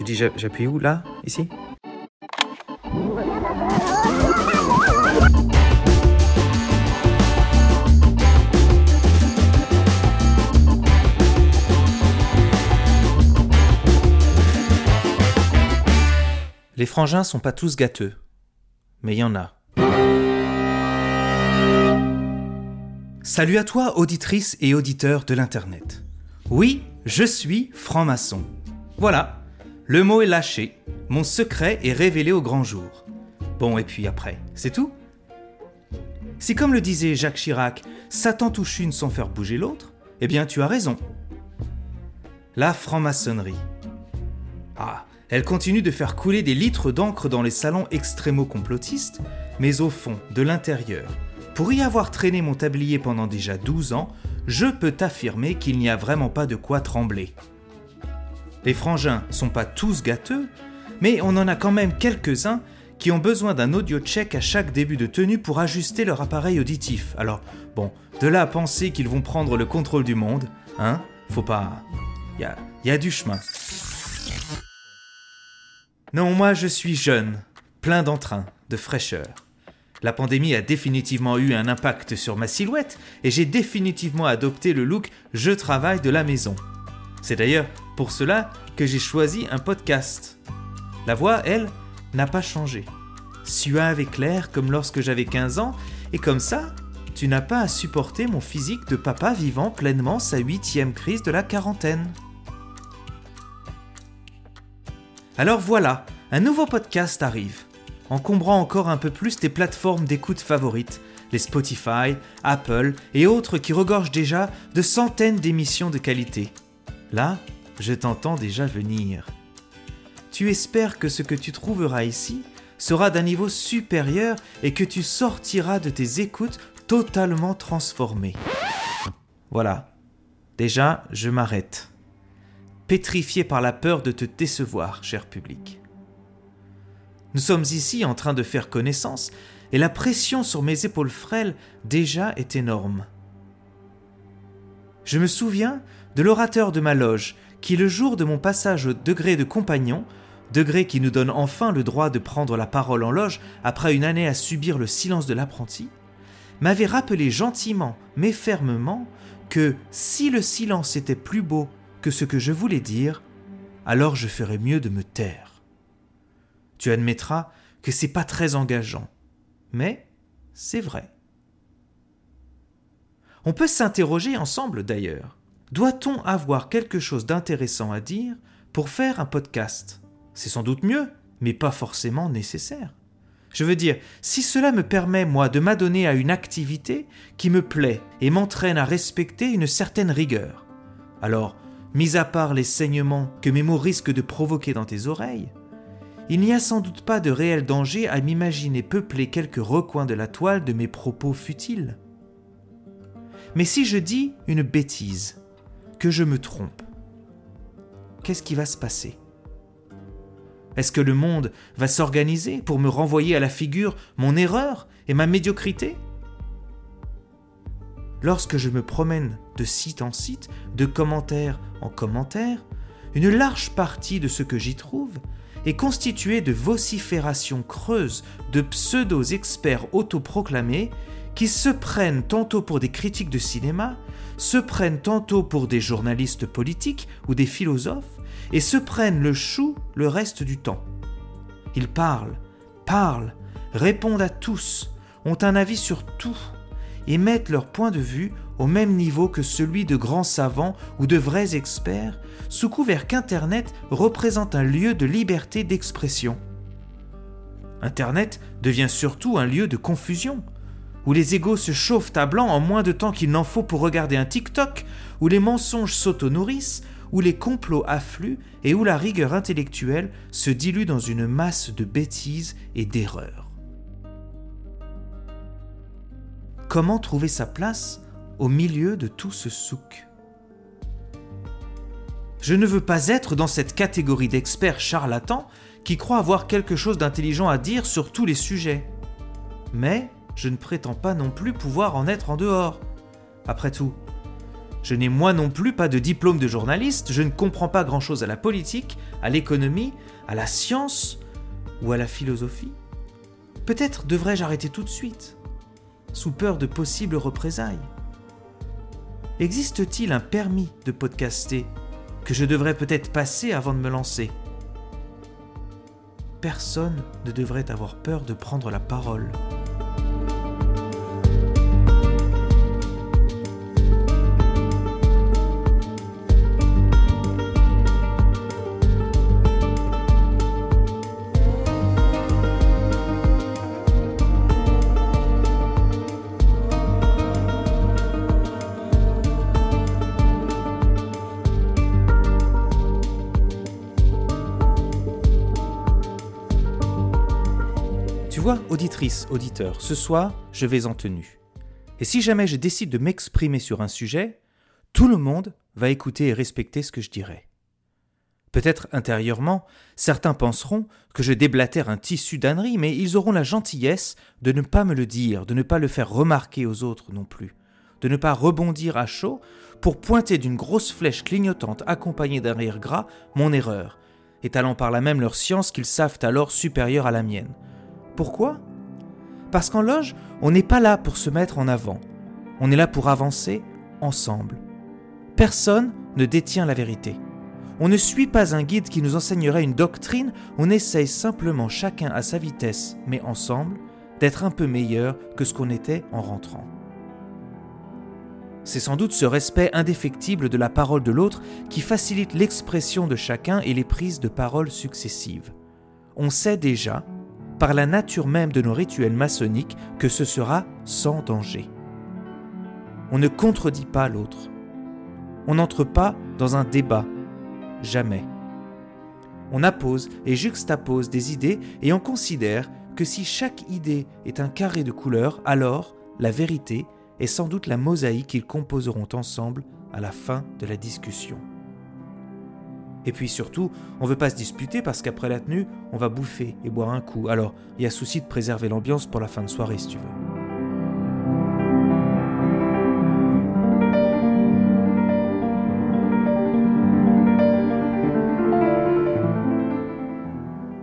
Tu dis j'appuie où Là? Ici? Les frangins sont pas tous gâteux, mais il y en a. Salut à toi, auditrice et auditeur de l'Internet. Oui, je suis franc-maçon. Voilà, le mot est lâché, mon secret est révélé au grand jour. Bon, et puis après, c'est tout? Si comme le disait Jacques Chirac, Satan touche une sans faire bouger l'autre, eh bien tu as raison. La franc-maçonnerie. Ah, elle continue de faire couler des litres d'encre dans les salons extrémo-complotistes, mais au fond, de l'intérieur, pour y avoir traîné mon tablier pendant déjà 12 ans, je peux t'affirmer qu'il n'y a vraiment pas de quoi trembler. Les frangins sont pas tous gâteux, mais on en a quand même quelques-uns qui ont besoin d'un audio check à chaque début de tenue pour ajuster leur appareil auditif. Alors, bon, de là à penser qu'ils vont prendre le contrôle du monde, hein, faut pas. Y a, y a du chemin. Non, moi je suis jeune, plein d'entrain, de fraîcheur. La pandémie a définitivement eu un impact sur ma silhouette et j'ai définitivement adopté le look je travaille de la maison. C'est d'ailleurs pour cela que j'ai choisi un podcast. La voix, elle, n'a pas changé. Suave et claire comme lorsque j'avais 15 ans, et comme ça, tu n'as pas à supporter mon physique de papa vivant pleinement sa huitième crise de la quarantaine. Alors voilà, un nouveau podcast arrive, encombrant encore un peu plus tes plateformes d'écoute favorites, les Spotify, Apple et autres qui regorgent déjà de centaines d'émissions de qualité. Là, je t'entends déjà venir. Tu espères que ce que tu trouveras ici sera d'un niveau supérieur et que tu sortiras de tes écoutes totalement transformé. Voilà. Déjà, je m'arrête pétrifié par la peur de te décevoir, cher public. Nous sommes ici en train de faire connaissance, et la pression sur mes épaules frêles déjà est énorme. Je me souviens de l'orateur de ma loge qui, le jour de mon passage au degré de compagnon, degré qui nous donne enfin le droit de prendre la parole en loge après une année à subir le silence de l'apprenti, m'avait rappelé gentiment mais fermement que si le silence était plus beau que ce que je voulais dire, alors je ferais mieux de me taire. Tu admettras que c'est pas très engageant, mais c'est vrai. On peut s'interroger ensemble d'ailleurs. Doit-on avoir quelque chose d'intéressant à dire pour faire un podcast? C'est sans doute mieux, mais pas forcément nécessaire. Je veux dire, si cela me permet, moi, de m'adonner à une activité qui me plaît et m'entraîne à respecter une certaine rigueur, alors mis à part les saignements que mes mots risquent de provoquer dans tes oreilles, il n'y a sans doute pas de réel danger à m'imaginer peupler quelques recoins de la toile de mes propos futiles. Mais si je dis une bêtise, que je me trompe, qu'est-ce qui va se passer? Est-ce que le monde va s'organiser pour me renvoyer à la figure mon erreur et ma médiocrité? Lorsque je me promène de site en site, de commentaire en commentaire, une large partie de ce que j'y trouve est constituée de vociférations creuses de pseudo-experts autoproclamés qui se prennent tantôt pour des critiques de cinéma, se prennent tantôt pour des journalistes politiques ou des philosophes, et se prennent le chou le reste du temps. Ils parlent, parlent, répondent à tous, ont un avis sur tout, et mettent leur point de vue au même niveau que celui de grands savants ou de vrais experts, sous couvert qu'Internet représente un lieu de liberté d'expression. Internet devient surtout un lieu de confusion, où les égaux se chauffent à blanc en moins de temps qu'il n'en faut pour regarder un TikTok, où les mensonges s'auto-nourrissent, où les complots affluent et où la rigueur intellectuelle se dilue dans une masse de bêtises et d'erreurs. Comment trouver sa place au milieu de tout ce souk? Je ne veux pas être dans cette catégorie d'experts charlatans qui croient avoir quelque chose d'intelligent à dire sur tous les sujets. Mais je ne prétends pas non plus pouvoir en être en dehors. Après tout, Je n'ai moi non plus pas de diplôme de journaliste, je ne comprends pas grand-chose à la politique, à l'économie, à la science ou à la philosophie. Peut-être devrais-je arrêter tout de suite, sous peur de possibles représailles. Existe-t-il un permis de podcaster que je devrais peut-être passer avant de me lancer? Personne ne devrait avoir peur de prendre la parole. Vois, auditrice, auditeur, ce soir, je vais en tenue. Et si jamais je décide de m'exprimer sur un sujet, tout le monde va écouter et respecter ce que je dirai. Peut-être intérieurement, certains penseront que je déblatère un tissu d'ânerie, mais ils auront la gentillesse de ne pas me le dire, de ne pas le faire remarquer aux autres non plus, de ne pas rebondir à chaud pour pointer d'une grosse flèche clignotante accompagnée d'un rire gras mon erreur, étalant par là même leur science qu'ils savent alors supérieure à la mienne. Pourquoi? Parce qu'en loge, on n'est pas là pour se mettre en avant. On est là pour avancer ensemble. Personne ne détient la vérité. On ne suit pas un guide qui nous enseignerait une doctrine, on essaye simplement chacun à sa vitesse, mais ensemble, d'être un peu meilleur que ce qu'on était en rentrant. C'est sans doute ce respect indéfectible de la parole de l'autre qui facilite l'expression de chacun et les prises de parole successives. On sait déjà, par la nature même de nos rituels maçonniques que ce sera sans danger. On ne contredit pas l'autre. On n'entre pas dans un débat. Jamais. On appose et juxtapose des idées et on considère que si chaque idée est un carré de couleurs, alors la vérité est sans doute la mosaïque qu'ils composeront ensemble à la fin de la discussion. Et puis surtout, on veut pas se disputer parce qu'après la tenue, on va bouffer et boire un coup. Alors, il y a souci de préserver l'ambiance pour la fin de soirée si tu veux.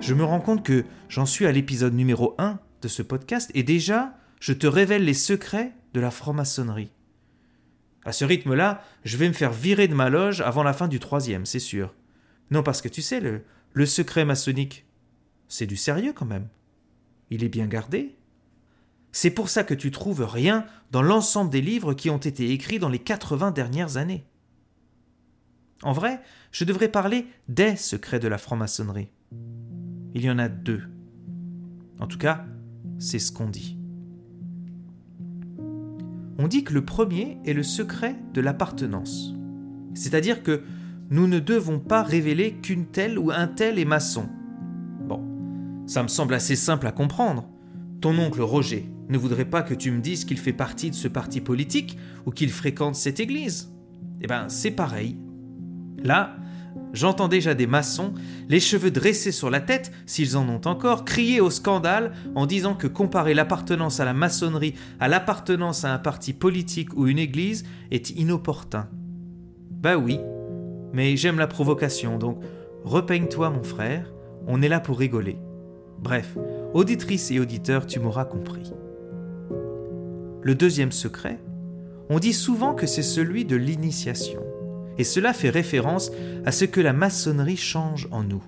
Je me rends compte que j'en suis à l'épisode numéro 1 de ce podcast et déjà, je te révèle les secrets de la franc-maçonnerie. À ce rythme-là, je vais me faire virer de ma loge avant la fin du troisième, c'est sûr. Non, parce que tu sais, le, secret maçonnique, c'est du sérieux quand même. Il est bien gardé. C'est pour ça que tu trouves rien dans l'ensemble des livres qui ont été écrits dans les 80 dernières années. En vrai, je devrais parler des secrets de la franc-maçonnerie. Il y en a deux. En tout cas, c'est ce qu'on dit. On dit que le premier est le secret de l'appartenance. C'est-à-dire que nous ne devons pas révéler qu'une telle ou un tel est maçon. Bon, ça me semble assez simple à comprendre. Ton oncle Roger ne voudrait pas que tu me dises qu'il fait partie de ce parti politique ou qu'il fréquente cette église. Eh ben, c'est pareil. Là, j'entends déjà des maçons, les cheveux dressés sur la tête, s'ils en ont encore, crier au scandale en disant que comparer l'appartenance à la maçonnerie à l'appartenance à un parti politique ou une église est inopportun. Bah oui, mais j'aime la provocation, donc repeigne-toi mon frère, on est là pour rigoler. Bref, auditrice et auditeur, tu m'auras compris. Le deuxième secret, on dit souvent que c'est celui de l'initiation, et cela fait référence à ce que la maçonnerie change en nous.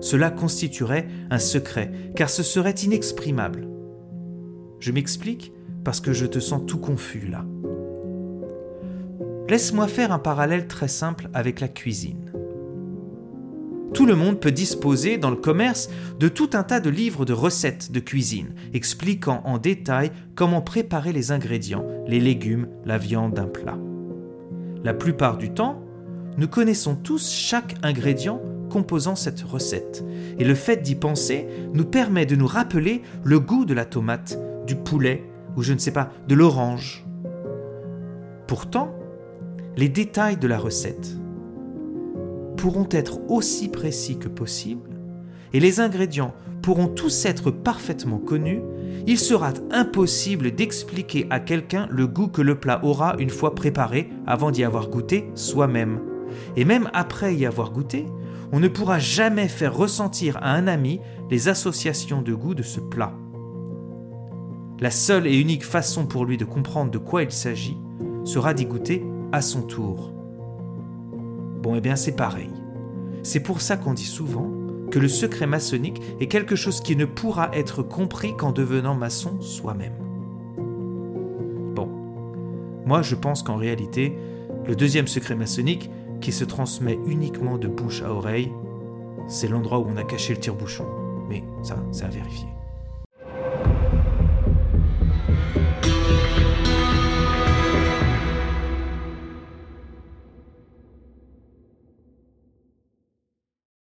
Cela constituerait un secret, car ce serait inexprimable. Je m'explique parce que je te sens tout confus là. Laisse-moi faire un parallèle très simple avec la cuisine. Tout le monde peut disposer dans le commerce de tout un tas de livres de recettes de cuisine, expliquant en détail comment préparer les ingrédients, les légumes, la viande d'un plat. La plupart du temps, nous connaissons tous chaque ingrédient composant cette recette, et le fait d'y penser nous permet de nous rappeler le goût de la tomate, du poulet, ou je ne sais pas, de l'orange. Pourtant, les détails de la recette pourront être aussi précis que possible et les ingrédients pourront tous être parfaitement connus il sera impossible d'expliquer à quelqu'un le goût que le plat aura une fois préparé avant d'y avoir goûté soi-même. Et même après y avoir goûté, on ne pourra jamais faire ressentir à un ami les associations de goût de ce plat. La seule et unique façon pour lui de comprendre de quoi il s'agit sera d'y goûter à son tour. Bon, eh bien c'est pareil. C'est pour ça qu'on dit souvent que le secret maçonnique est quelque chose qui ne pourra être compris qu'en devenant maçon soi-même. Bon, moi je pense qu'en réalité, le deuxième secret maçonnique, qui se transmet uniquement de bouche à oreille, c'est l'endroit où on a caché le tire-bouchon. Mais ça, c'est à vérifier.